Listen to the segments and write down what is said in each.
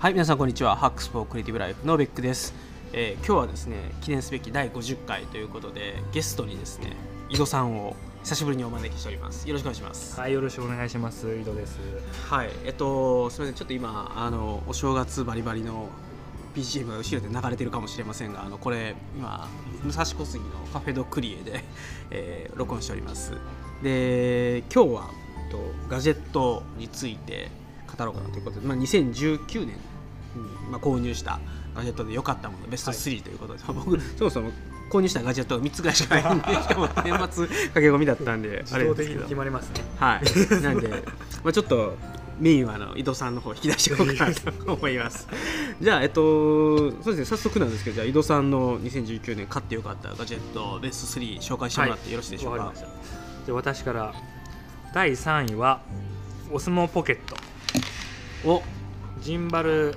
はい皆さんこんにちは。ハックスフォークリエイティブライフのベックです、えー今日はですね記念すべき第50回ということでゲストにですね井戸さんを久しぶりにお招きしております。よろしくお願いします。はい、よろしくお願いします。井戸です。はいえっとすみません。ちょっと今あのお正月バリバリの BGM が後ろで流れてるかもしれませんがあのこれ今武蔵小杉のカフェドクリエで、えー録音しております。で今日はとガジェットについて語ろうかなということで、まあ、2019年に、まあ、購入したガジェットで良かったものベスト3ということで、僕そもそも購入したガジェットが3つぐらいしかないんで しかも年末駆け込みだったんで 自動的に決まりますね。はい、なんで、まあ、ちょっとメインはあの井戸さんの方引き出していこうかなと思います。じゃあ、えっと、そうですね、早速なんですけど、じゃあ井戸さんの2019年買ってよかったガジェットベスト3紹介してもらってよろしいでしょうか？じゃあ私から第3位はオスモポケット。お、ジンバル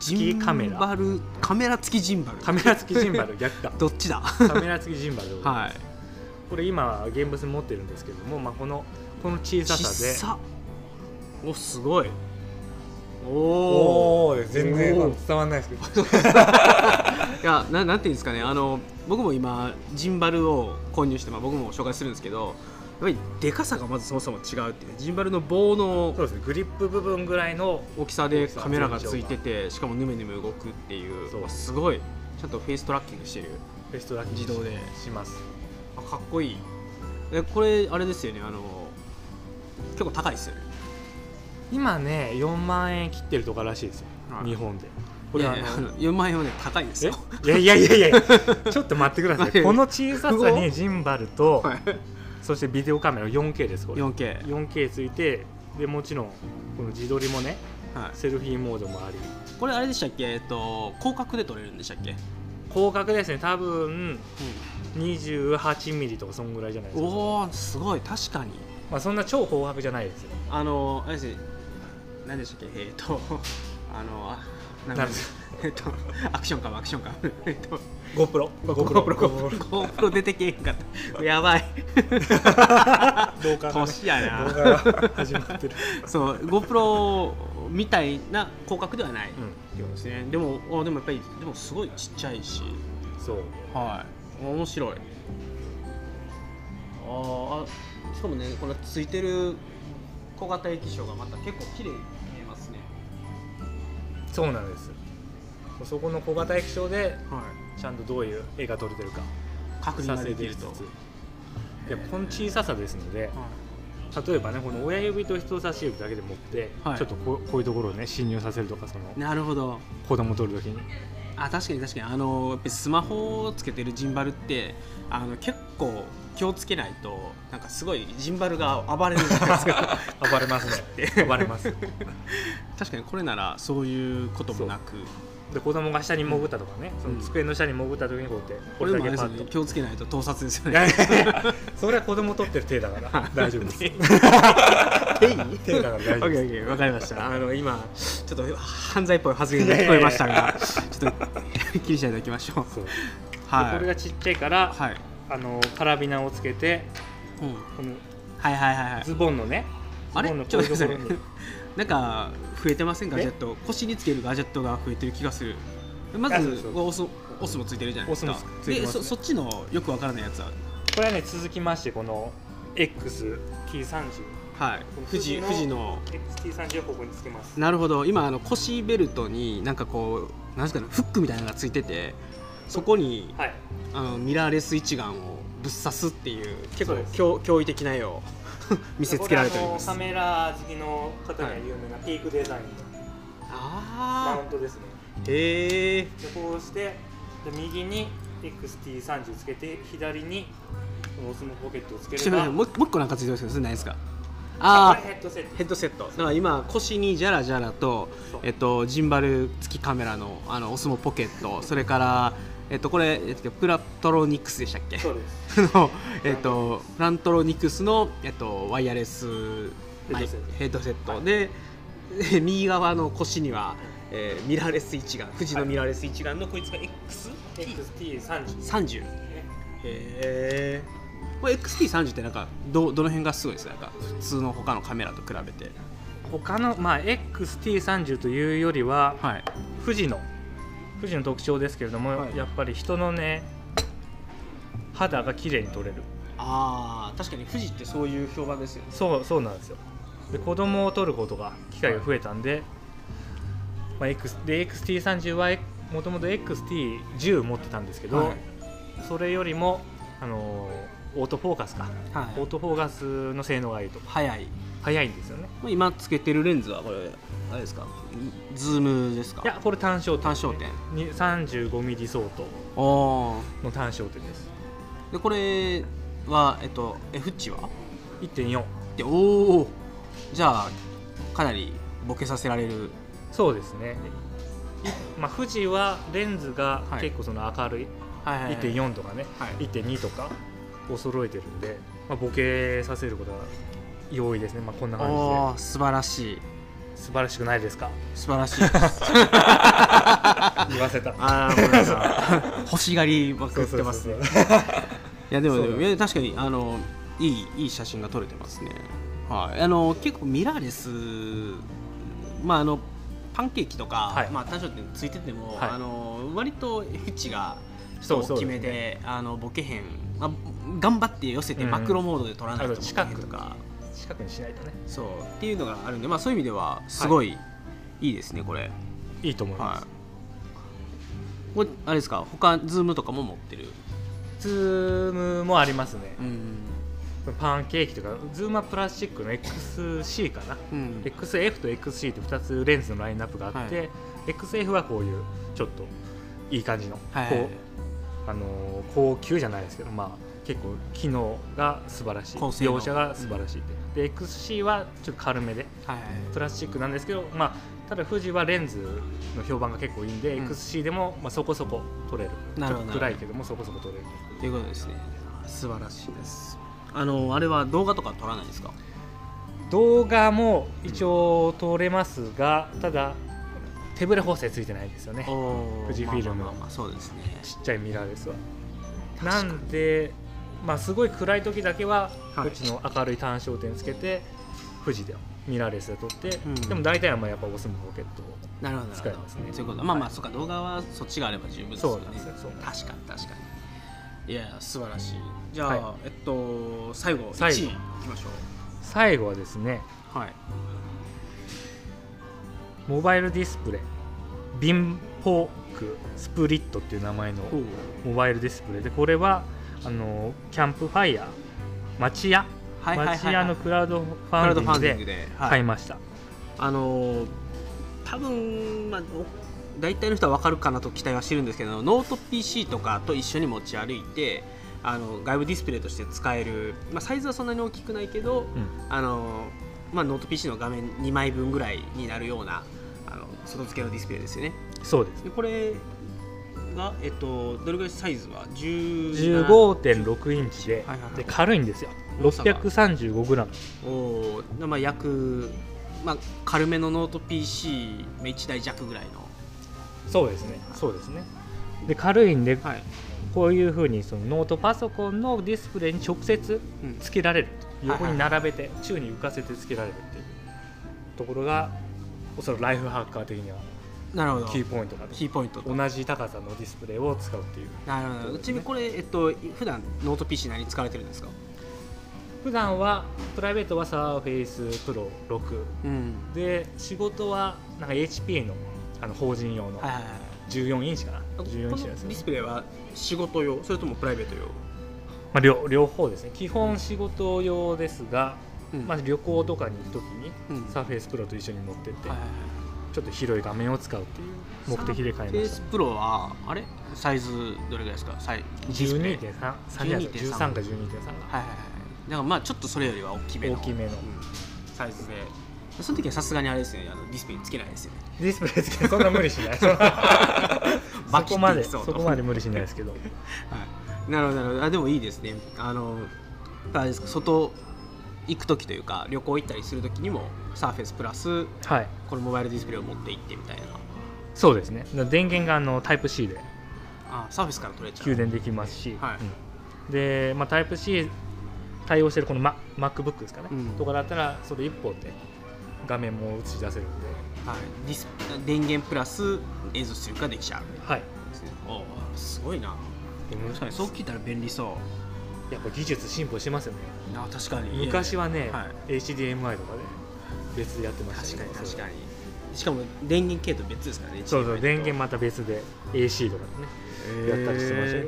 付きカメジンラバルカメラ付きジンバル。カメラ付きジンバル逆か どっちだ？カメラ付きジンバルはい。これ今現物持ってるんですけども、まあ、このこの小ささで小さお、すごい。おお。おお全然伝わらないですけど いやななんていうんですかねあの僕も今ジンバルを購入して、まあ、僕も紹介するんですけどぱりでかさがまずそもそも違うっていうねジンバルの棒のそうですね。グリップ部分ぐらいの大きさでカメラがついててしかもヌメヌメ動くっていうそう。すごいちゃんとフェイストラッキングしてるベストラッキン自動で。します。あかっこいい。えこれあれですよねあの結構高いですよね。今ね4万円切ってるとからしいですよ、はい。日本で。これあの4万円はね高いですよ。え？いやいやいやいや ちょっと待ってください。この小ささにジンバルと、はいそしてビデオカメラ 4K ですこれ。4K、4K ついてでもちろんこの自撮りもねはい、セルフィーモードもあり。これあれでしたっけ？えっと広角で撮れるんでしたっけ、広角ですね。多分28ミリとかそんぐらいじゃないですか、おおすごい。確かに。まあ、そんな超広角じゃないですよ。あのあれですね。何でしたっけ？えっ、と あのあなんかえっとアクションカムアクションカムえっと GoPro GoPro GoPro GoPro 出てけんかった。やばい。動画がね。年やな。動画が始まってる。そう GoPro みたいな広角ではないですね、でもあでもやっぱりでもすごいちっちゃいし。そう。はい。面白い。あーあしかもねこのついてる小型液晶がまた結構綺麗そうなんです。そこの小型液晶ではい。ちゃんとどういう絵が撮れてるか確認できると。この小ささですのでは例えばねこの親指と人差し指だけで持って、はい。ちょっとこうこういうところをね侵入させるとかそのいなるほど。子供撮るときに。あ確かに確かに。あのスマホをつけてるジンバルってあの結構気をつけないとなんかすごいジンバルが暴れるじゃないですか。暴れますね。暴れます確かにこれならそういうこともなく。で子供が下に潜ったとかね、その机の下に潜った時にこうやってこれだ気をつけないと盗撮ですよね。それは子供撮ってる手だから。大丈夫です。手だから大丈夫です。わかりました。あの今ちょっと犯罪っぽい発言が聞こえましたがちょっと気にしないでおきましょう。はい。これがちっちゃいから、はい、あのカラビナをつけてうん、このはいはいはいはい。ズボンのねあれ？ちょっと待ってなんか増えてません？ガジェット。腰につけるガジェットが増えてる気がする。まずオスオスもついてるじゃないですか。オスもついてます。ねでそそっちのよくわからないやつは？これはね続きましてこの XT30 はい。富士富士の XT30 をここにつけます。なるほど。今あの腰ベルトになんかこうなんですかねフックみたいなのがついててそこにはい。あのミラーレス一眼をぶっ刺すっていう結構驚驚異的な絵を 見せつけられております。これあのカメラ好きの方には有名なピークデザインのマあウントですね。あへえでこうしてで右に XT30 つけて左にこのオスモポケットをつければ。ちなみにもうもう一個なんかついてますけどそれ何ですか？ああヘッドセットあヘッドセット。だから今腰にジャラジャラとえっとジンバル付きカメラのあのオスモポケットそれからえっとこれ、えっと、プラトロニクスでしたっけ？そうです。の、えっと、プラントロニクスの、えっと、ワイヤレスヘッドセット。ヘッドセット。はいで右側の腰には、えーミラーレス一眼富士のミラーレス一眼のこいつが XT30 XT30 へえこれ XT30 ってなんかどどの辺がすごいですか？なんか普通の他のカメラと比べて。他の、まあ、XT30 というよりははい。富士の富士の特徴ですけれども、はい。やっぱり人のね肌が綺麗に撮れる。ああ確かに富士ってそういう評判ですよね。そうそうなんですよ。で子供を撮ることが機会が増えたんで,、まあ、X で XT30 はもともと XT10 持ってたんですけど、はい。それよりも、あのーオートフォーカスか、はい。オートフォーカスの性能がいいと。早い。早いんですよね。まあ今つけてるレンズはこれあれですか？ズームですか？いやこれ単焦点。単焦点。に 35mm 相当の単焦点です。でこれはえっと F 値は？1.4でおおじゃあかなりボケさせられる。そうですね。いまあ、富士はレンズがはい。結構その明るい。はい1.4とかね、はい。1.2とかを揃えてるんで、まあ、ボケさせることが容易ですね、まあ、こんな感おお素晴らしい。じで素晴らしくないですか？素晴らしい。で す言わせた。ああこれなんか欲しがりまくってますね。そうそうそういやでもそう。だでもいや確かにあのいいいい写真が撮れてますね。はい。あの結構ミラーレスまああのパンケーキとか、はい。まあ単焦点ついてても、はい。あの割と F 値がそうそう大きめであのボケへん、まあ、頑張って寄せてうん。マクロモードで撮らないと近く。とか、近くにしないとね。そう。っていうのがあるんで、まあ、そういう意味ではすごいいいですね、これ。いいと思いまはい。す、これあれですか？他ズームとかも持ってる？ズームもありますね、うん、パンケーキとかズームはプラスチックの XC かな、うん、XF と XC って2つレンズのラインナップがあって、はい。XF はこういうちょっといい感じの、はいこうあのー高級じゃないですけど、まあ、結構機能が素晴らしい。描写が素晴らしいで,、で XC はちょっと軽めで。はいはいプラスチックなんですけど、まあ、ただ富士はレンズの評判が結構いいんで、うん。XC でも、まあ、そこそこ撮れる。ちょっと暗いけどもそこそこ撮れる。ということですね。素晴らしいです。あのあれは動画とか撮らないですか？動画も一応撮れますがただ手ぶれ補正ついてないんですよね。富士フィルムまあまあまあそうですね。ちっちゃいミラーレスは確かに。なんでまあすごい暗い時だけははい。こっちの明るい単焦点つけて富士でミラーレスで撮って、うん。でも大体はまあやっぱオスモポケットを使いますね。そういうこと。まあまあ、はいそうか。動画はそっちがあれば十分ですよね。そう確かに確かに。いや素晴らしい。じゃあ、はえっと最後1最後。位いきましょ最後はですねうはい。モバイルディスプレイ。 VINPOK Split っていう名前のモバイルディスプレイ。でこれはあのキャンプファイヤー町屋？はい町屋のクラウドファンディングで買いました、あのー多分、まあ、お大体の人は分かるかなと期待はしてるんですけどノート PC とかと一緒に持ち歩いてあの外部ディスプレイとして使える、まあ、サイズはそんなに大きくないけど、うん。あのーまあ、ノート PC の画面2枚分ぐらいになるようなあの外付けのディスプレイですよね。そうです。でこれが、えっと、どれぐらいサイズは？17 15.6インチで,、はいはいはい。で軽いんですよ。重さが。635g おー。まあ、約、まあ、軽めのノート PC、まあ、1台弱ぐらいの、そうですね。そうですね。で軽いんではい。こういうふうにそのノートパソコンのディスプレイに直接うん。つけられると。はいはい。横に並べて宙に浮かせてつけられるっていうところがおそらくライフハッカー的にはなるほど。キーポイントだと。キーポイントと。同じ高さのディスプレイを使うっていう。なるほど。ちなみにこれ、えっと普段ノート PC 何使われてるんですか？普段はプライベートは Surface Pro 6うん。で仕事はなんか HP のあの法人用の。はいはいはい。14インチかな。この14インチですよディスプレイは仕事用それともプライベート用、まあ、両両方ですね。基本仕事用ですが、うん。まあ、旅行とかに行く時にうん。 Surface Pro と一緒に持ってって、はいはいはいちょっと広い画面を使うっていう目的で買いました。フェイスプロはあれ？サイズどれぐらいですか？サイディスプレイ？12.3 3じゃないです12.3か13か12.3がはいはいはい。だからまあちょっとそれよりは大きめの大きめの。うんサイズで。その時はさすがにあれですね。あのディスプレイつけないですよね。ディスプレイつけてそんな無理しない。そこまでそこまで無理しないですけど。はい、なるほどなるほど。あでもいいですね。あのあれですか？外行く時というか旅行行ったりする時にもサーフェスプラスはい。このモバイルディスプレイを持って行ってみたいな。そうですね。電源があのタイプ C で。あサーフェスから取れちゃう。給電できますし、はい。うん。で、まあ、タイプ C 対応してるこの、ま、MacBook ですかね、うん。とかだったらそれ1本で画面も映し出せるんで。はい、ディス電源プラス映像出力ができちゃう。はい。すごいな。そう聞いたら便利そやっぱ技術進歩してますよね。確かに。昔はね、は HDMI とかで別でやってました確かに確かに。にしかも電源系統別ですからねそうそう電源また別で AC とかでねやったりしてましたよ。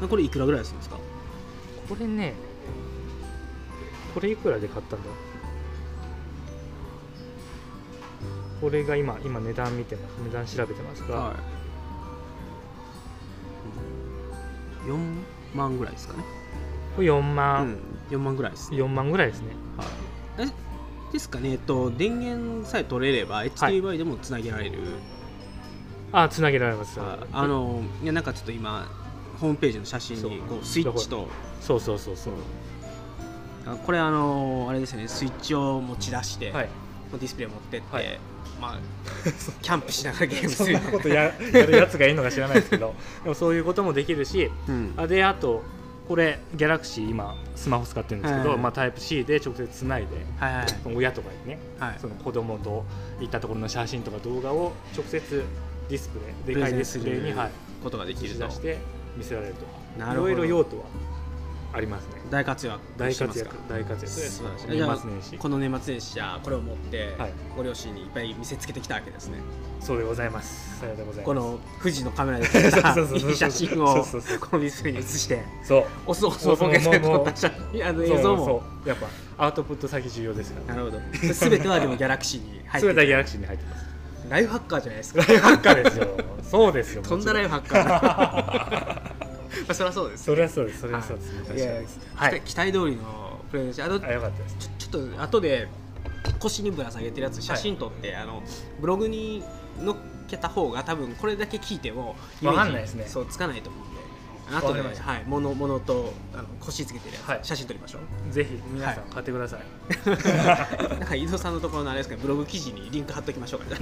えー。これいくらぐらいするんですか？これねこれいくらで買ったんだこれが今今値段見てます。値段調べてますが、4万ぐらいですかねこれ4う万、ん。4万ぐらいですね。4万ぐらいですね。はい。えですかね。えっと電源さえ取れれば HDMI でもつなげられる、あつなげられますああのいやなんかちょっと今ホームページの写真にこうスイッチと。そうそうそうそう。あこれあのあれですね。スイッチを持ち出して、はい。ディスプレイ持ってって、はい。まあ キャンプしながらゲームすそんるなことややるやつがいるのか知らないですけど。でもそういうこともできるしうん。あであとこれギャラクシー今スマホ使ってるんですけど、はいまあ、タイプ C で直接つないではいはい親とかにねはい。その子供と行ったところの写真とか動画を直接ディスプレイでかいディスプレイに、はい、ことができ映るとし出して見せられると。なるほど。いろいろ用途はありますね。大活躍大活躍大活躍。です素晴らしい。年末年始この年末年始じゃあこれを持って、はい。ご両親にいっぱい見せつけてきたわけですね。そうでございます。さようでございます。この富士のカメラで撮ったいい写真そをこのディスプレイに映して。そう。おすおすおポケットで撮った写真。あの映像も。やっぱアウトプット先重要ですからなるほど。すべてはでもギャラクシーに入ってる全てはギャラクシーに入ってます。ライフハッカーじゃないですか。ライフハッカーですよ。そうですよ。とんだライフフハッカーま あそりゃそうですそれはそうです。それはそうです、い。やはい。期待通りのプレゼンあのあよかったです。ちょちょっと後で腰にぶら下げてるやつ写真撮って、あのブログに載っけた方が多分これだけ聞いてもイメージわかんないですね。そうつかないと思うんで後で、わかりましたはい、物物とあの腰つけてるやつ、はい。写真撮りましょう。ぜひ皆さん買ってください、なんか井戸さんのところのあれですかブログ記事にリンク貼っときましょうか、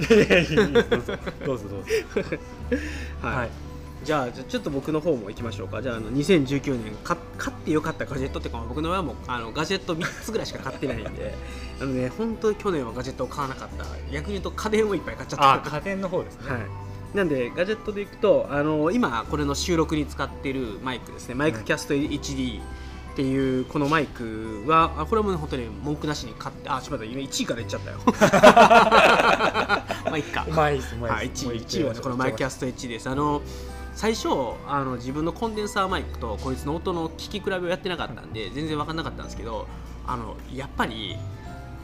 どうぞどうぞ。はい。はいじゃあちょっと僕の方も行きましょうか。じゃああの2019年か買ってよかったガジェットっていうか僕の親もあのガジェット3つぐらいしか買ってないんで。あのね本当に去年はガジェットを買わなかった。逆に言うと家電をいっぱい買っちゃった。あ家電の方ですね、はい、なんでガジェットでいくとあの今これの収録に使ってるマイクですね。マイクキャスト HD っていうこのマイクはあこれもね本当に文句なしに買ってあちょっと待って今1位から言っちゃったよ。まあいいか。うまいいい、です、1位1位はねこのマイクキャスト HD です。あの最初あの自分のコンデンサーマイクとこいつの音の聞き比べをやってなかったんで全然分かんなかったんですけどあのやっぱり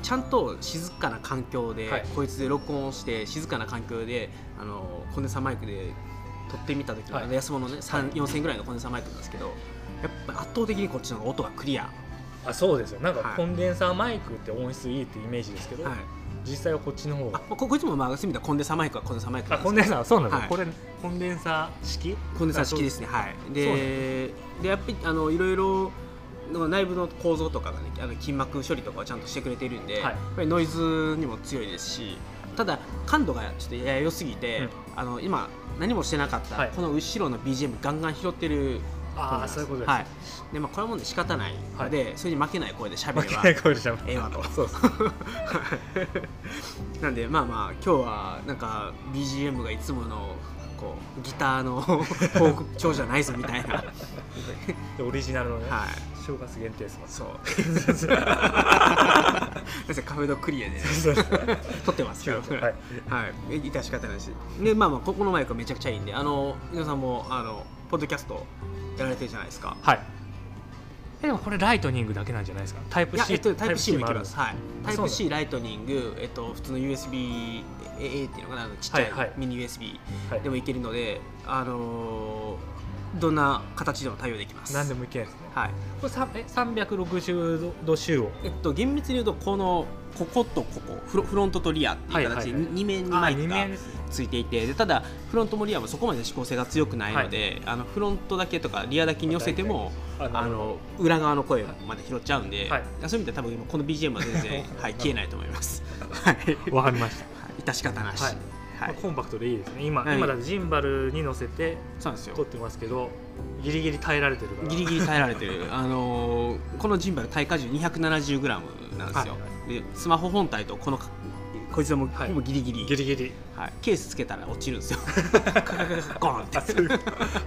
ちゃんと静かな環境で、はい。こいつで録音をして静かな環境であのコンデンサーマイクで撮ってみた時の、はい。安物のね3 4000円ぐらいのコンデンサーマイクなんですけどやっぱ圧倒的にこっちの音がクリア、あそうですよ。なんかはい。コンデンサーマイクって音質いいってイメージですけど、はい、実際はこっちの方あがここいつもまあそういう意味ではコンデンサーマイクはコンデンサーマイクあコンデンサーそうなんです、はい。これコンデンサー式？コンデンサー式ですね。はい。ででやっぱりあのいろいろの内部の構造とかがねあの筋膜処理とかはちゃんとしてくれているんで、はい。やっぱりノイズにも強いですしただ感度がちょっとやや良すぎて、うん。あの今何もしてなかった、はい。この後ろの BGM ガンガン拾ってるああそういうことです、はい。でまあ、これはもうね仕方ないので、それに負けない声で喋れば負けない声でしゃべええわと。そうです なんでまあまあ今日はなんか BGM がいつものこうギターのフォーク調じゃないぞみたいな。オリジナルのね、い正月限定ですもんそう。先生カフェドクリアで撮ってますけどはい。はい。致し方ないし。でまあまあここのマイクはめちゃくちゃいいんであの皆さんもあのポッドキャストやられてるじゃないですか。はい。えでもこれライトニングだけなんじゃないですか？タイプ C えっと、タイプ C もいけます。はい。タイプ C ライトニング、えっと、普通の USB A っていうのかな、あのちっちゃいはいはい。ミニ USB はい。でもいけるので、あのーどんな形でも対応できます。何でもいけるはい。これさえ360度周を。えっと、厳密に言うと、この、こことここフロ、フロントとリアっていう形ではいはいはい。2面にマイク二がついていて、でただ、フロントもリアもそこまで指向性が強くないので、あのフロントだけとかリアだけに寄せても、ああの裏側の声まで拾っちゃうんで、はい。そういう意味では多分今この BGM は全然、はい、消えないと思います。はい。わかりました、致し方なし。ははい。い。まあコンパクトでいいですね。今、はい。今だとジンバルに乗せて撮。ってますけどギリギリ耐えられてるから。ギリギリ耐えられてる。あのーこのジンバル耐荷重 270g なんですよ。はい。でスマホ本体とこのこいつはもうギリギリ、ギリギリ。はい、ケースつけたら落ちるんですよ。ゴーンって。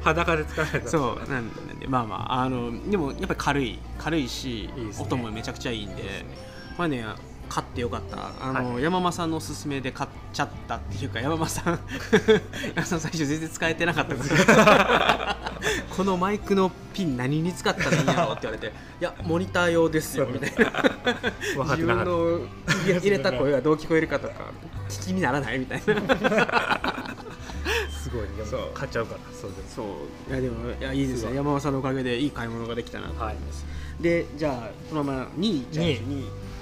裸で使わなそうなんでまあまあ。あのでもやっぱり軽い軽いしね。音もめちゃくちゃいいんで。ね。まあね買ってよかった。あの、は山間さんのおすすめで買っちゃったっていうか山間さん。山間さん最初全然使えてなかったんです。けどこのマイクのピン何に使ったらいいんやろって言われて「いやモニター用ですよ」みたいな。自分の入れた声がどう聞こえるかとか聞きにならないみたいな。すごい買っちゃうから。そう。いやでもいやいいですね山間さんのおかげでいい買い物ができたなと思います、はい。でじゃあこのまま2位いっちゃいましょう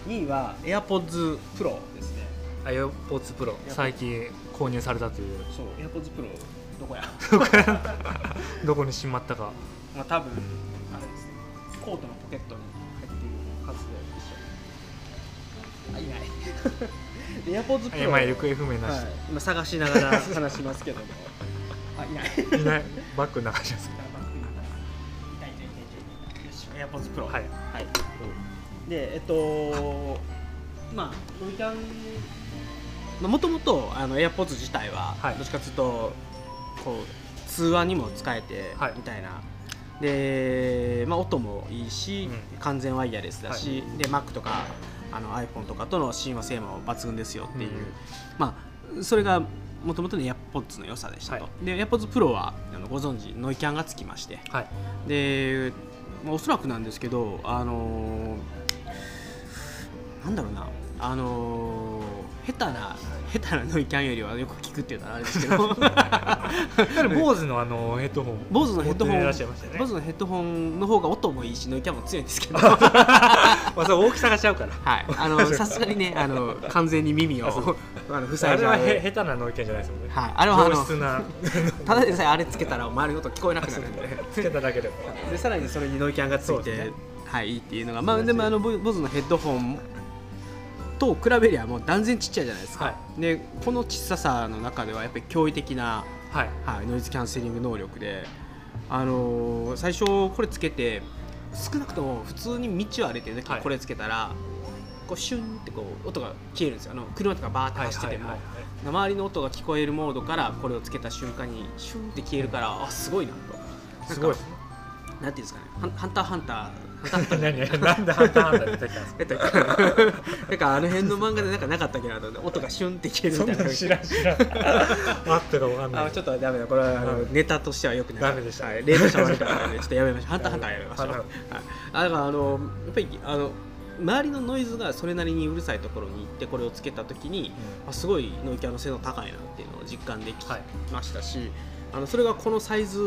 二2位。2位は AirPods Pro ですね。iPods Pro 最近購入されたという。そう AirPods Pro どこや？どこにしまったか。まあ多分あれですね。コートのポケットに入っているはずで一緒あいない。で AirPods Pro 今行方不明なし、はい、今探しながら話しますけども。あいない。い、ない。バッグの中にします痛い痛い痛い痛いよし AirPods Pro はいはい、でえっとまあノイキャンもともとあの AirPods 自体は、はいどっちかというとこう通話にも使えて、はい。みたいな。で、まあ、音もいいし、うん。完全ワイヤレスだし、で Mac とかあの iPhone とかとの親和性も抜群ですよっていう、うん。まあそれがもともとの AirPods の良さでしたと、はで AirPods Pro はあのご存知ノイキャンがつきまして。はい。で、まあ、おそらくなんですけどあのーなんだろうな。あのー下手な下手なノイキャンよりはよく聞くっていうのはあれですけど。坊主のあのヘッドホン坊主のヘッドホン坊主のヘッドホンの方が音もいいしノイキャンも強いんですけど。まあそれ大きさがちゃうから。はい。あの さすがにねあの完全に耳をあのあれは塞いじゃう。へ下手なノイキャンじゃないですもんね。はい。あれはあのただでさえあれつけたら周りの音聞こえなくなるんで。つけただけでも。でさらにそれにノイキャンがついて、はいいいっていうのがまあでもあのボボズのヘッドホンと比べりゃもう断然ちっちゃいじゃないですか、はでこの小ささの中ではやっぱり驚異的な、はい。はい、ノイズキャンセリング能力であのー最初これつけて少なくとも普通に道を歩いてる時これつけたら、こうシュンってこう音が消えるんですよ。あの車とかバーって走ってても、はいはい周りの音が聞こえるモードからこれをつけた瞬間にシュンって消えるからあすごいなと。すごい。なんていうんですかね。ハンターハンター 何なんでハンターハンター出てきたっとなんかあの辺の漫画でなんかなかったっけ？な音がシュンって消えるみたいな。知らん知らん。あったかわかんない。あちょっとダメだ。これはあのうんネタとしてはよくない。ダメでした。はい、例としては悪かったのでちょっとやめましょう。ハンターハンターやめましょう、ははい。だからあのやっぱりあの周りのノイズがそれなりにうるさいところに行ってこれをつけた時に、あすごいノイキャンの性能高いなっていうのを実感できはい。ましたし、あのそれがこのサイズ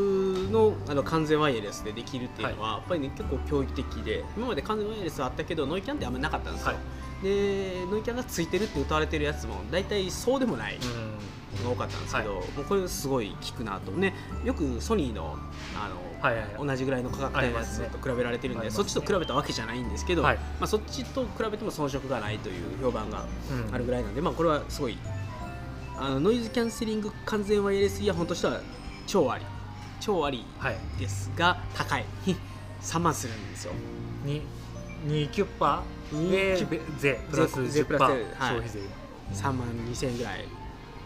のあの完全ワイヤレスでできるっていうのは、やっぱりね結構驚異的で今まで完全ワイヤレスはあったけどノイキャンってあんまりなかったんですよ、はいでノイキャンがついてるって歌われてるやつも大体そうでもないうんのが多かったんですけど、もうこれすごい効くなと。ねよくソニーのあの、はいはいはい。同じぐらいの価格帯のやつと比べられてるんで、ね。そっちと比べたわけじゃないんですけど、はい。まあ、そっちと比べても遜色がないという評判がうん。あるぐらいなんで、まあ、これはすごいあのノイズキャンセリング完全ワイヤレスイヤホンとしては超あり。超ありはい。ですが高い。3万するんですよ。に2キュッパ2で税プラス税10%プラス税はい。消費税。3万2000円ぐらい。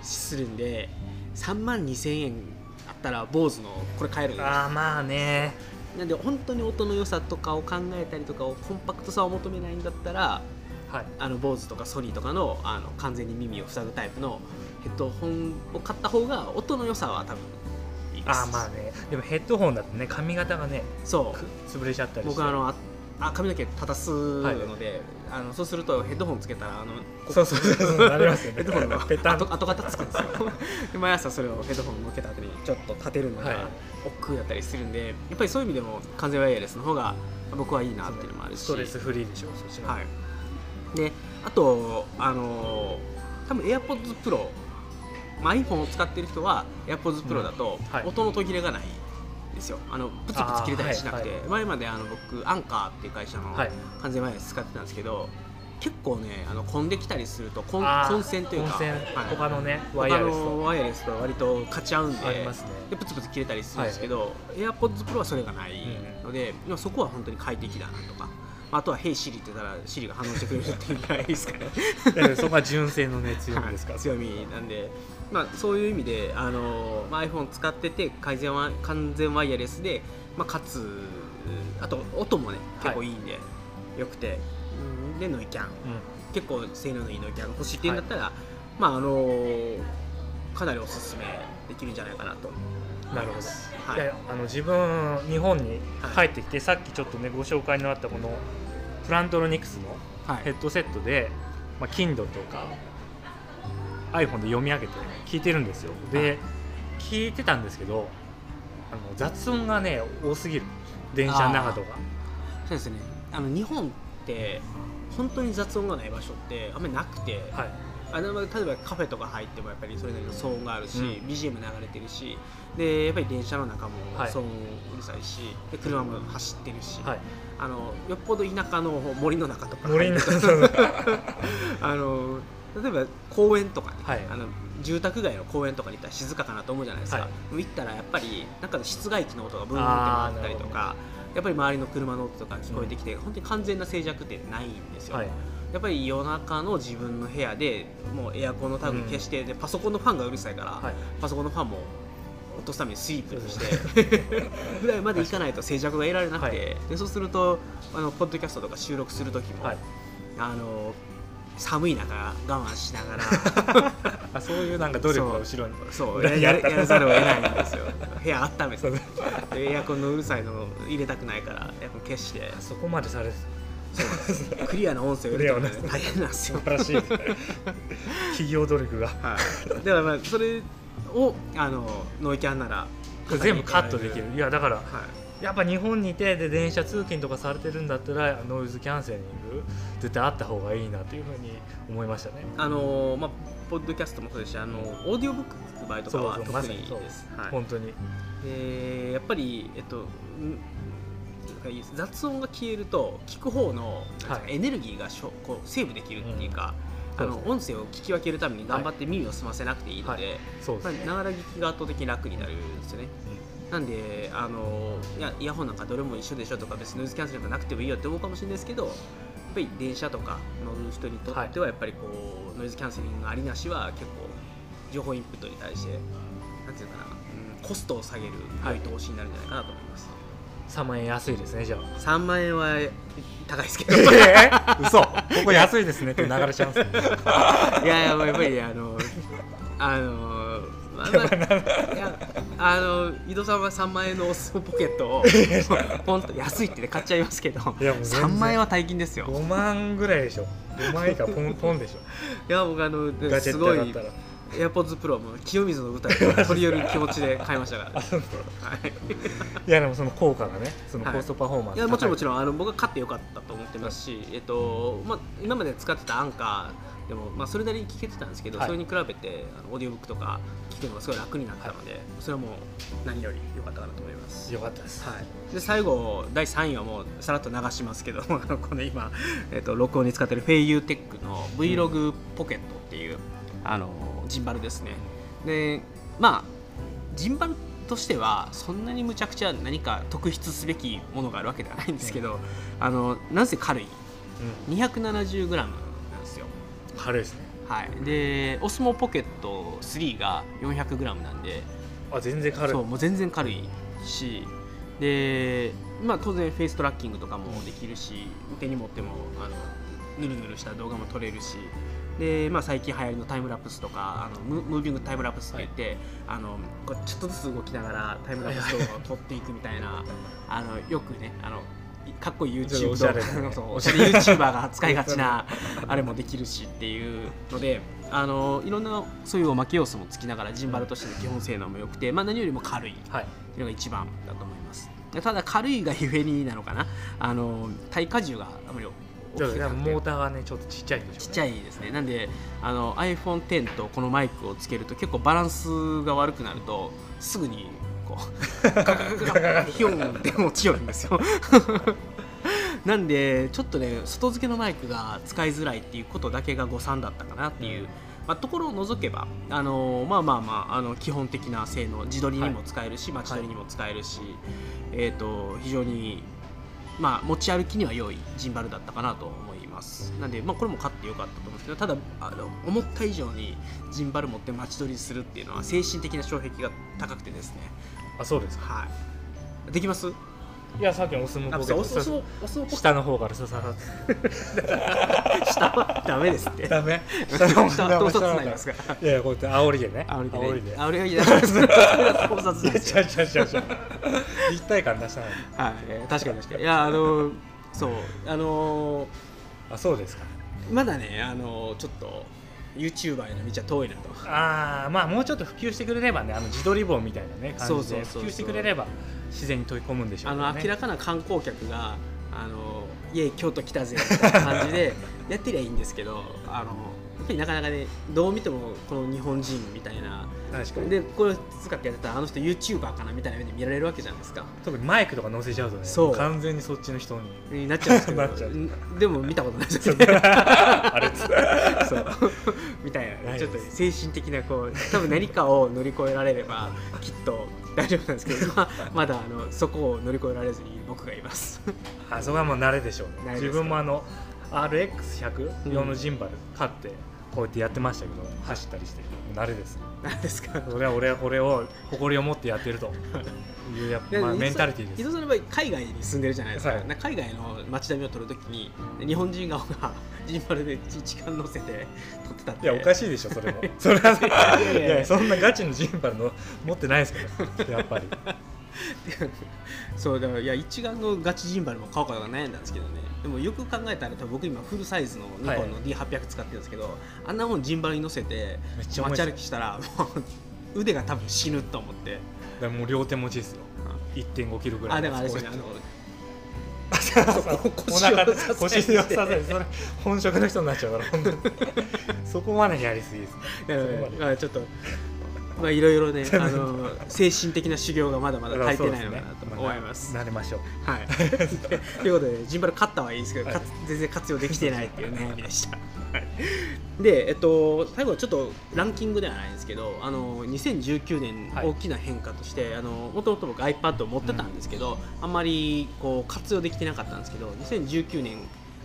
するんで3万2000円あったら坊主のこれ買えるんです。ああまあね。なんで本当に音の良さとかを考えたりとかをコンパクトさを求めないんだったらはい。あの坊主とかソニーとかのあの完全に耳を塞ぐタイプのヘッドホンを買った方が音の良さは多分いいです。ああまあね。でもヘッドホンだとね髪型がねそく潰れちゃったうりして。僕あのああ髪の毛立たすので、あのそうするとヘッドホンつけたらあのこそうそうそうそうなりますよね。ヘッドホンのペタン。後後型つくんですよ。で毎朝それをヘッドホン乗っけた後にちょっと立てるのはい。が億劫だったりするんでやっぱりそういう意味でも完全ワイヤレスの方が僕はいいなっていうのもあるし。ストレスフリーでしょそっちのはい、であとあのー多分 AirPods Pro、まあ、iPhone を使ってる人は AirPods Pro だとはい。音の途切れがないんですよ。あのプツプツ切れたりしなくて、あーはい前まであの僕アンカーっていう会社のはい。完全ワイヤレス使ってたんですけど結構ねあの混んできたりすると混混戦というかはい。他のねワイヤレスと。ワイヤレスと割と勝ち合うんでね。でプツプツ切れたりするんですけど、AirPods Pro はそれがないので、まあそこは本当に快適だなとかあとは「Hey Siri」って言ったらシリが反応してくれるっていうぐらいですかねそこは純正のね強みですか。ら、はい強みなんで、まあ、そういう意味であの、まあ、iPhone 使ってて完全ワ完全ワイヤレスで、まあ、かつあと音もね結構いいんで、よくて。うんでノイキャン。うん。結構性能のいいノイキャンが欲しいっていうんだったら、まああのかなりおすすめできるんじゃないかなと。なるほど、はい。い、やあの自分日本に帰ってきて、さっきちょっとねご紹介のあったこのプラントロニクスのはい。ヘッドセットで、まあ、Kindle とか iPhone で読み上げて聞いてるんですよ。で、聞いてたんですけどあの雑音がね多すぎる。電車の中とか。そうですね。あの日本って本当に雑音がない場所ってあんまりなくて、はいあの例えばカフェとか入ってもやっぱりそれなりの騒音があるし、うん。BGM 流れてるしでやっぱり電車の中もはい。騒音うるさいし、で車も走ってるし、はい。あのよっぽど田舎の森の中とか森の入ると あの例えば公園とかね、はい。あの住宅街の公園とかに行ったら静かかなと思うじゃないですか、はい。行ったらやっぱりなんか室外機の音がブーンって回ったりとあかやっぱり周りの車の音とか聞こえてきて、本当に完全な静寂ってないんですよ、はいやっぱり夜中の自分の部屋でもうエアコンのタグ消して、でパソコンのファンがうるさいから、はい。パソコンのファンも落とすためにスイープにして ぐらいまでいかないと静寂が得られなくて、はいでそうするとあのポッドキャストとか収録する時も、はい。あの寒い中我慢しながら あそういうなんか努力が後ろに。そう。裏やらざるを得ないんですよ。部屋温めて。でエアコンのうるさいの入れたくないからエアコン消して。そこまでされてクリアな音声を入れても、ねクリアな大変なんですよ。素晴らしい。企業努力が。はい、だからまあそれをあのノイキャンなら全部カットできる。いやだからはい。やっぱ日本にいてで電車通勤とかされてるんだったらノイズキャンセリング絶対あった方がいいなというふうに思いましたね。あのまあポッドキャストもそうですしあのオーディオブックの場合とかは特にです、はい。本当に。でやっぱりえっとん雑音が消えると聞く方のエネルギーがしょこうセーブできるっていうか、あのそうです。音声を聞き分けるために頑張って耳を澄ませなくていいので、まあそうですね。ながら聞きが圧倒的に楽になるんですよね。なんであのいやイヤホンなんかどれも一緒でしょとか別にノイズキャンセルがなくてもいいよって思うかもしれないですけどやっぱり電車とか乗る人にとってはやっぱりこう、ノイズキャンセリングありなしは結構情報インプットに対してなんていうかな、うん、コストを下げる良い投資になるんじゃないかなと思います、3万円安いですねじゃあ。3万円は高いですけど。え 嘘。ここ安いですねって流れちゃうんですね。いやいやもうやっぱりあのあのまあまあ いやあの井戸さんは3万円のお相撲ポケットをポンと安いって、ね、買っちゃいますけど。いやもう全然。3万円は大金ですよ。5万ぐらいでしょ。5万以下ポンポンでしょ。いや僕あのすごいトだったら AirPods Pro も清水の舞台を取 り寄る気持ちで買いましたから、はい。いやでもその効果がねそのコストパフォーマンスいやもちろんもちろん。あの僕は買ってよかったと思ってますし、えっとまあ、今まで使ってたアンカーでも、まあ、それなりに聞けてたんですけど、はい。それに比べてあのオーディオブックとか聞くのがすごい楽になったので、それはもう何より良かったかなと思います。よかったです。はい、で最後第3位はもうさらっと流しますけど この今、えっと録音に使ってるフェイユーテックの Vlog ポケットっていう、あのジンバルですね。でまあジンバルとしてはそんなにむちゃくちゃ何か特筆すべきものがあるわけではないんですけど、あのなぜ軽い。うん。270g なんですよ。軽いですね。はい。でオスモポケット3が 400g なんであ全然軽い。そうもう全然軽いしで、まあ、当然フェイストラッキングとかもできるし手に持ってもあのぬるぬるした動画も撮れるしで、まあ、最近流行りのタイムラプスとかあのムムービングタイムラプスって言って、あのこうちょっとずつ動きながらタイムラプスを撮っていくみたいなあのよくねあのかっこいいちょ YouTube っとおしゃれな動画そうおしゃれ YouTuber が使いがちな あれもできるしっていうのであのいろんなそういうおまけ要素もつきながらジンバルとしての基本性能も良くて、まあ、何よりも軽い。はい。っていうのが一番だと思います。でただ軽いがゆえになのかな。あの耐荷重があまり大きくモーターがねちょっとちっちゃいんでしょうね。ちっちゃいですね。なんであの iPhone10 とこのマイクをつけると結構バランスが悪くなるとすぐにこうガガガガガガヒョンって落ちよるんですよなんでちょっとね外付けのマイクが使いづらいっていうことだけが誤算だったかなっていう、まあ、ところを除けばあのまあまあまああの基本的な性能自撮りにも使えるし、街撮りにも使えるし、えー、と非常にまあ、持ち歩きには良いジンバルだったかなと思います。なんで、まあ、これも買ってよかったと思うんですけどただあの思った以上にジンバル持って待ち取りするっていうのは精神的な障壁が高くてですね。あそうですか。はい。できます？いやさっきのお相撲あポケ下の方からさささ 下はダメですって。ダメ。下は盗撮になりますか。ら。いやいやこうやって煽りでね。煽りでね。煽りで。煽りがいいだからそれは盗撮ですよちゃうちゃう。ちゃ立体感出したのに。はい確かに確かに。いやあのそう。あのあそうですか。まだねあのちょっと YouTuber への道は遠いなと。ああまあもうちょっと普及してくれればねあの自撮り棒みたいなね感そうじでそうそうそう。普及してくれれば自然に取り込むんでしょうね。あの明らかな観光客が「あのイエイ京都来たぜ」みたいな感じで やってりゃいいんですけどあのやっぱりなかなかねどう見てもこの日本人みたいな。確かに。でこれ使ってやってたらあの人 YouTuber かなみたいな目で見られるわけじゃないですか。特にマイクとか載せちゃうとねそう。完全にそっちの人にになっちゃうんですけど。なっちゃう。んでも見たことないですよね。あれそう。みたいな、ちょっと精神的なこう多分何かを乗り越えられればきっと大丈夫なんですけど、まあ、まだあのそこを乗り越えられずに僕がいます。あそこはもう慣れでしょうね。自分もあの RX100 用のジンバル買ってこうやってやってましたけど、走ったりして慣れです何ですか？俺は俺はこれを誇りを持ってやってるというやっぱ、まあ、メンタリティです。藤さんの場合海外に住んでるじゃない。ですか,、はい海外の街並みを撮るときに日本人顔がジンバルで時間乗せて撮ってたって。いやおかしいでしょそれも。それはいやそんなガチのジンバルの持ってないですからやっぱり そうだからいや一眼のガチジンバルも買おうかとか悩んだんですけどね。でもよく考えたら多分僕今フルサイズのニコンの D800 使ってるんですけど、あんなもんジンバルに乗せて街歩きしたらもう腕が多分死ぬと思って。だからもう両手持ちですよ。1.5キロぐらいあでもあれですよねあの お腹で腰で支えてそれ本職の人になっちゃうから そこまでやりすぎですね。ちょっとまあいろいろね あの精神的な修行がまだまだ足りてないのかなと思います。慣れましょうはい。ということで、ジンバル勝ったはいいですけど、はい全然活用できてないっていう悩みでした。はいで、えっと、最後はちょっとランキングではないんですけど、あの2019年はい大きな変化として、あのもともと僕 iPad を持ってたんですけど、あんまりこう活用できてなかったんですけど、2019年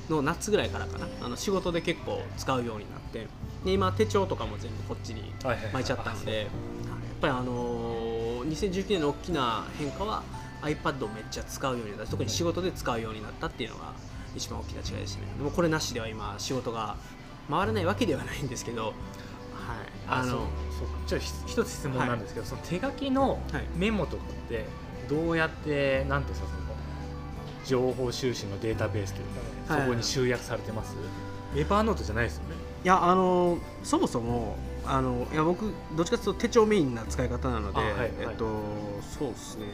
の夏ぐらいからかな、あの仕事で結構使うようになって、で今手帳とかも全部こっちにはいはいはい。巻いちゃったので、はいやっぱりあのー2019年の大きな変化は iPad をめっちゃ使うようになった。特に仕事で使うようになったっていうのが一番大きな違いですね。でもこれなしでは今仕事が回らないわけではないんですけど、はい、あのそうちょっとひ一つ質問なんですけど、その手書きのはい。メモとかってどうやってなんていうんですかその情報収集のデータベースというか、ねはい。そこに集約されてます？エバーノートじゃないですよねいやあのそもそもあのいや僕どっちかというと手帳メインな使い方なので、あはいはい。えっとそうですね。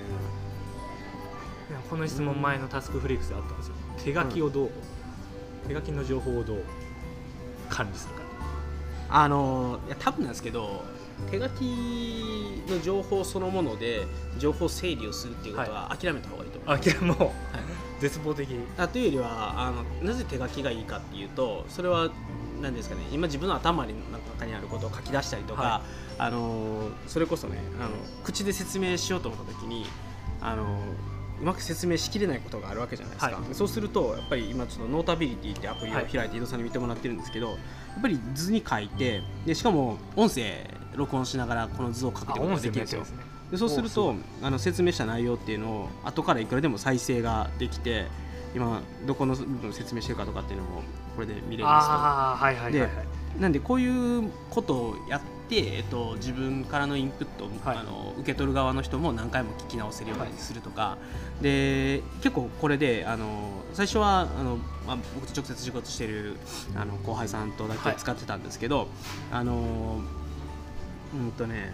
この質問前のタスクフリークスであったんですよ。手書きをどう、手書きの情報をどう管理するか。あのいや多分なんですけど手書きの情報そのもので情報整理をするっていうことは諦めた方がいいと思います、あきらもう絶望的あというよりはあのなぜ手書きがいいかっていうとそれは何ですかね今自分の頭の中にあることを書き出したりとか、はあのそれこそねあの口で説明しようと思った時にあのうまく説明しきれないことがあるわけじゃないですか、はい。そうするとやっぱり今ちょっとノータビリティってアプリをはい。開いて井戸さんに見てもらってるんですけど、やっぱり図に書いてでしかも音声録音しながらこの図を書くってことができるんですよ。でそうするおとあの説明した内容っていうのを後からいくらでも再生ができて今どこの部分を説明してるかとかっていうのもこれで見れるんですはいはいはいはい。なんでこういうことをやって、えっと、自分からのインプット、はい。あの受け取る側の人も何回も聞き直せるようにするとか、で結構これであの最初はあの、まあ、僕と直接仕事してるあの後輩さんとだけ使ってたんですけど、あのうんとね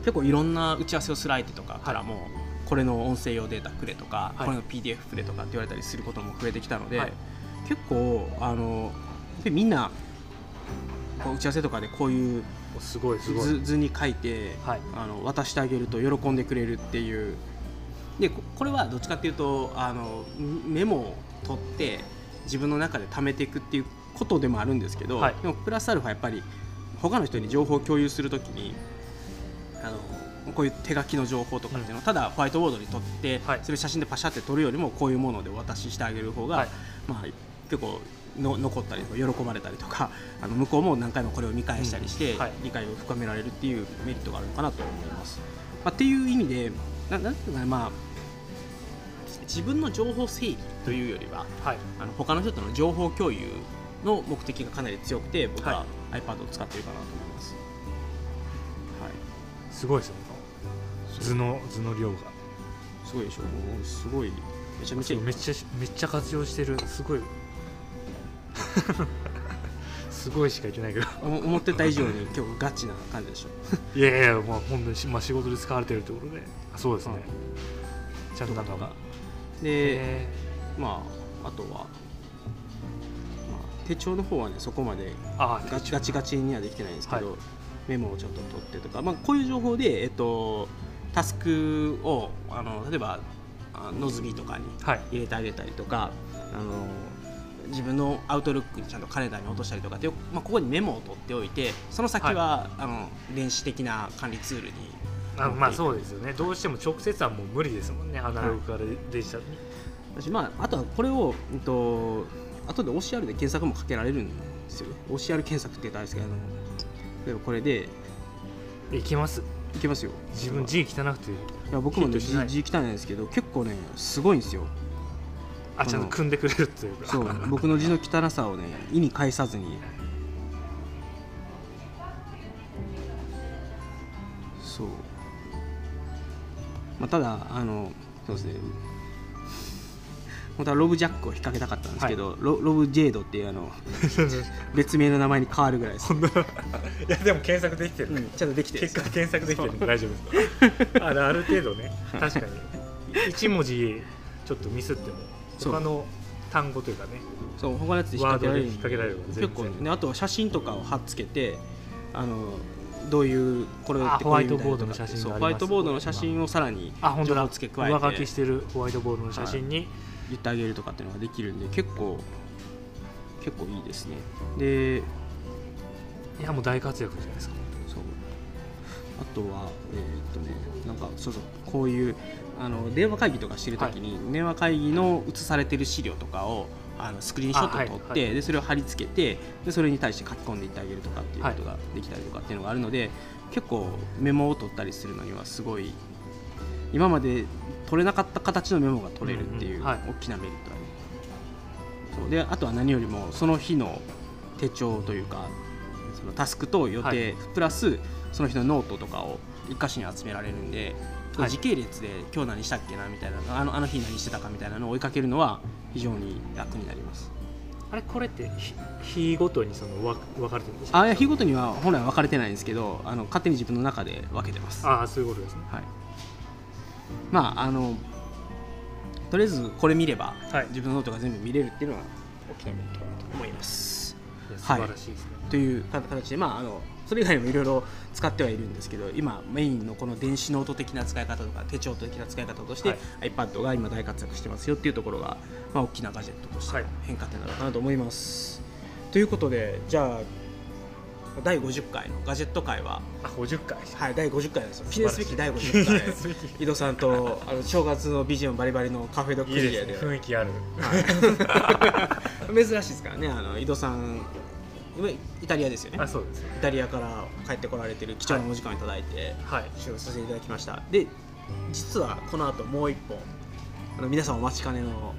結構いろんな打ち合わせをする相手とかからも、これの音声用データくれとか、はい。これの PDF くれとかって言われたりすることも増えてきたので、はい結構あのみんなこう打ち合わせとかでこういうおすごいすごい。図図に書いて、はい。あの渡してあげると喜んでくれるっていう。でここれはどっちかっていうとあのメモを取って自分の中で貯めていくっていうことでもあるんですけど、はい。でもプラスアルファやっぱり他の人に情報を共有するときにあのこういう手書きの情報とかっていうのをただホワイトボードに撮って、はい。それ写真でパシャって撮るよりもこういうものでお渡ししてあげる方が、はい。まあ、結構の残ったりとか喜ばれたりとかあの向こうも何回もこれを見返したりして、理解を深められるっていうメリットがあるのかなと思います。まあ、っていう意味でななんていうかねまあ自分の情報整理というよりははい。あの他の人との情報共有の目的がかなり強くて僕はは iPad を使っているかなと思います。はい。すごいですよ図の図の量が。すごいでしょ。もうすごい。めちゃめちゃめっちゃめっちゃ活用してる。すごいすごいしか言ってないけど。お思ってた以上に結構ガチな感じでしょ。いやいやもう本当にし、まあ、仕事で使われてるってことで。あそうですね、ちゃんとなんか。で、えまああとは、まあ、手帳の方はねそこまでガチガチガチにはできてないんですけど、はい。メモをちょっと取ってとか、まあ、こういう情報で、えっと、タスクをあの例えばあノズミとかにはい。入れてあげたりとかあの自分のアウトルックにちゃんとカレンダーに落としたりとかっていう、まあ、ここにメモを取っておいてその先は、あの電子的な管理ツールにあまあそうですよね。どうしても直接はもう無理ですもんね。アナログからデジタルに、私まあ、あとはこれを、うんと後で OCR で検索もかけられるんですよ。ね OCR 検索って言ったらあれですけど例えばこれでいきます？いけますよ。自分字汚くていや僕もね字汚いんですけど結構ねすごいんですよあちゃんと組んでくれるというか。そう。僕の字の汚さをね意に介さずに。そう、まあ、ただあのそうですね。本当はロブジャックを引っ掛けたかったんですけど、ロロブジェイドっていうあの 別名の名前に変わるぐらいです、いやでも検索できてる、うん。ちゃんとできてる。結果検索できてるんで大丈夫です。あれある程度ね。確かに。一文字ちょっとミスっても他の単語というかね。そう他のやつで引っ掛けられる結構ねあとは写真とかを貼っつけてあのどういうこれってあホワイトボードの写真がありますそうホワイトボードの写真をさらにあ本当付け加え上書てきしてるホワイトボードの写真に、言ってあげるとかっていうのができるんで結構結構いいですね。でい、やもう大活躍じゃないですか。そう。あとはえーっとねなんかそうそうこういうあの電話会議とかしてるときに、電話会議の映されてる資料とかをあのスクリーンショットを撮って、でそれを貼り付けてでそれに対して書き込んでいってあげるとかっていうことができたりとかっていうのがあるので、結構メモを取ったりするのにはすごい今まで取れなかった形のメモが取れるっていう大きなメリットある、そう。であとは何よりもその日の手帳というかそのタスクと予定、はプラスその日のノートとかを一箇所に集められるんで、はい。時系列で今日何したっけなみたいなあのあの日何してたかみたいなのを追いかけるのは非常に楽になります。あれこれって日日ごとにそのわ分かれてるんですか？あ日ごとには本来は分かれてないんですけどあの勝手に自分の中で分けてます。ああそういうことですね。はい、まああのとりあえずこれ見れば、はい。自分のノートが全部見れるっていうのは大きなメリットかなと思います。素はい晴らしいですね、という形で、まあ、あのそれ以外にもいろいろ使ってはいるんですけど今メインのこの電子ノート的な使い方とか手帳的な使い方として、はい。iPad が今大活躍してますよっていうところが、まあ、大きなガジェットとして変化点なのかなと思います。ということでじゃあ第50回のガジェット会は、あ50回はい、第50回ですよ。記念すべき第50 記念回井戸さんとあの正月の BGM バリバリのカフェドクいいリアでね雰囲気ある。はい。珍しいですからね。あの井戸さん今イタリアですよね。あそうです。ねイタリアから帰ってこられてる貴重なお時間をいただいてはい。収録させていただきました。で実はこの後もう一本あの皆さんお待ちかねの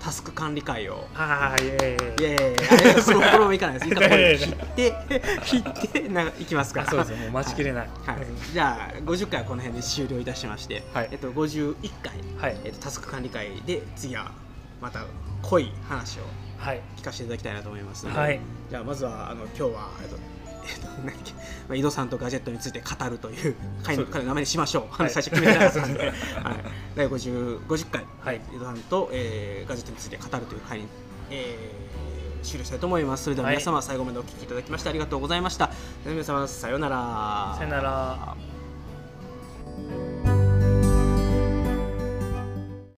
タスク管理会をああいえいえいやいやいやあれその心もいかないです。一回これ切って切ってな行きますから。あそうです。ねもう待ちきれない。はい、はい。じゃあ50回はこの辺で終了いたしまして、はい。えっと、51回、はい。えっと、タスク管理会で次はまた濃い話をはい聞かせていただきたいなと思いますので、はい。じゃあまずはあの今日はえっと えっと何まあ、井戸さんとガジェットについて語るという回の名前にしましょう、はい。最初決めてなかったんで、はい、第 50, 50回、はい。井戸さんと、えーガジェットについて語るという回に、えー終了したいと思います。それでは皆様、最後までお聞きいただきましてありがとうございました。皆様さようなら。さよなら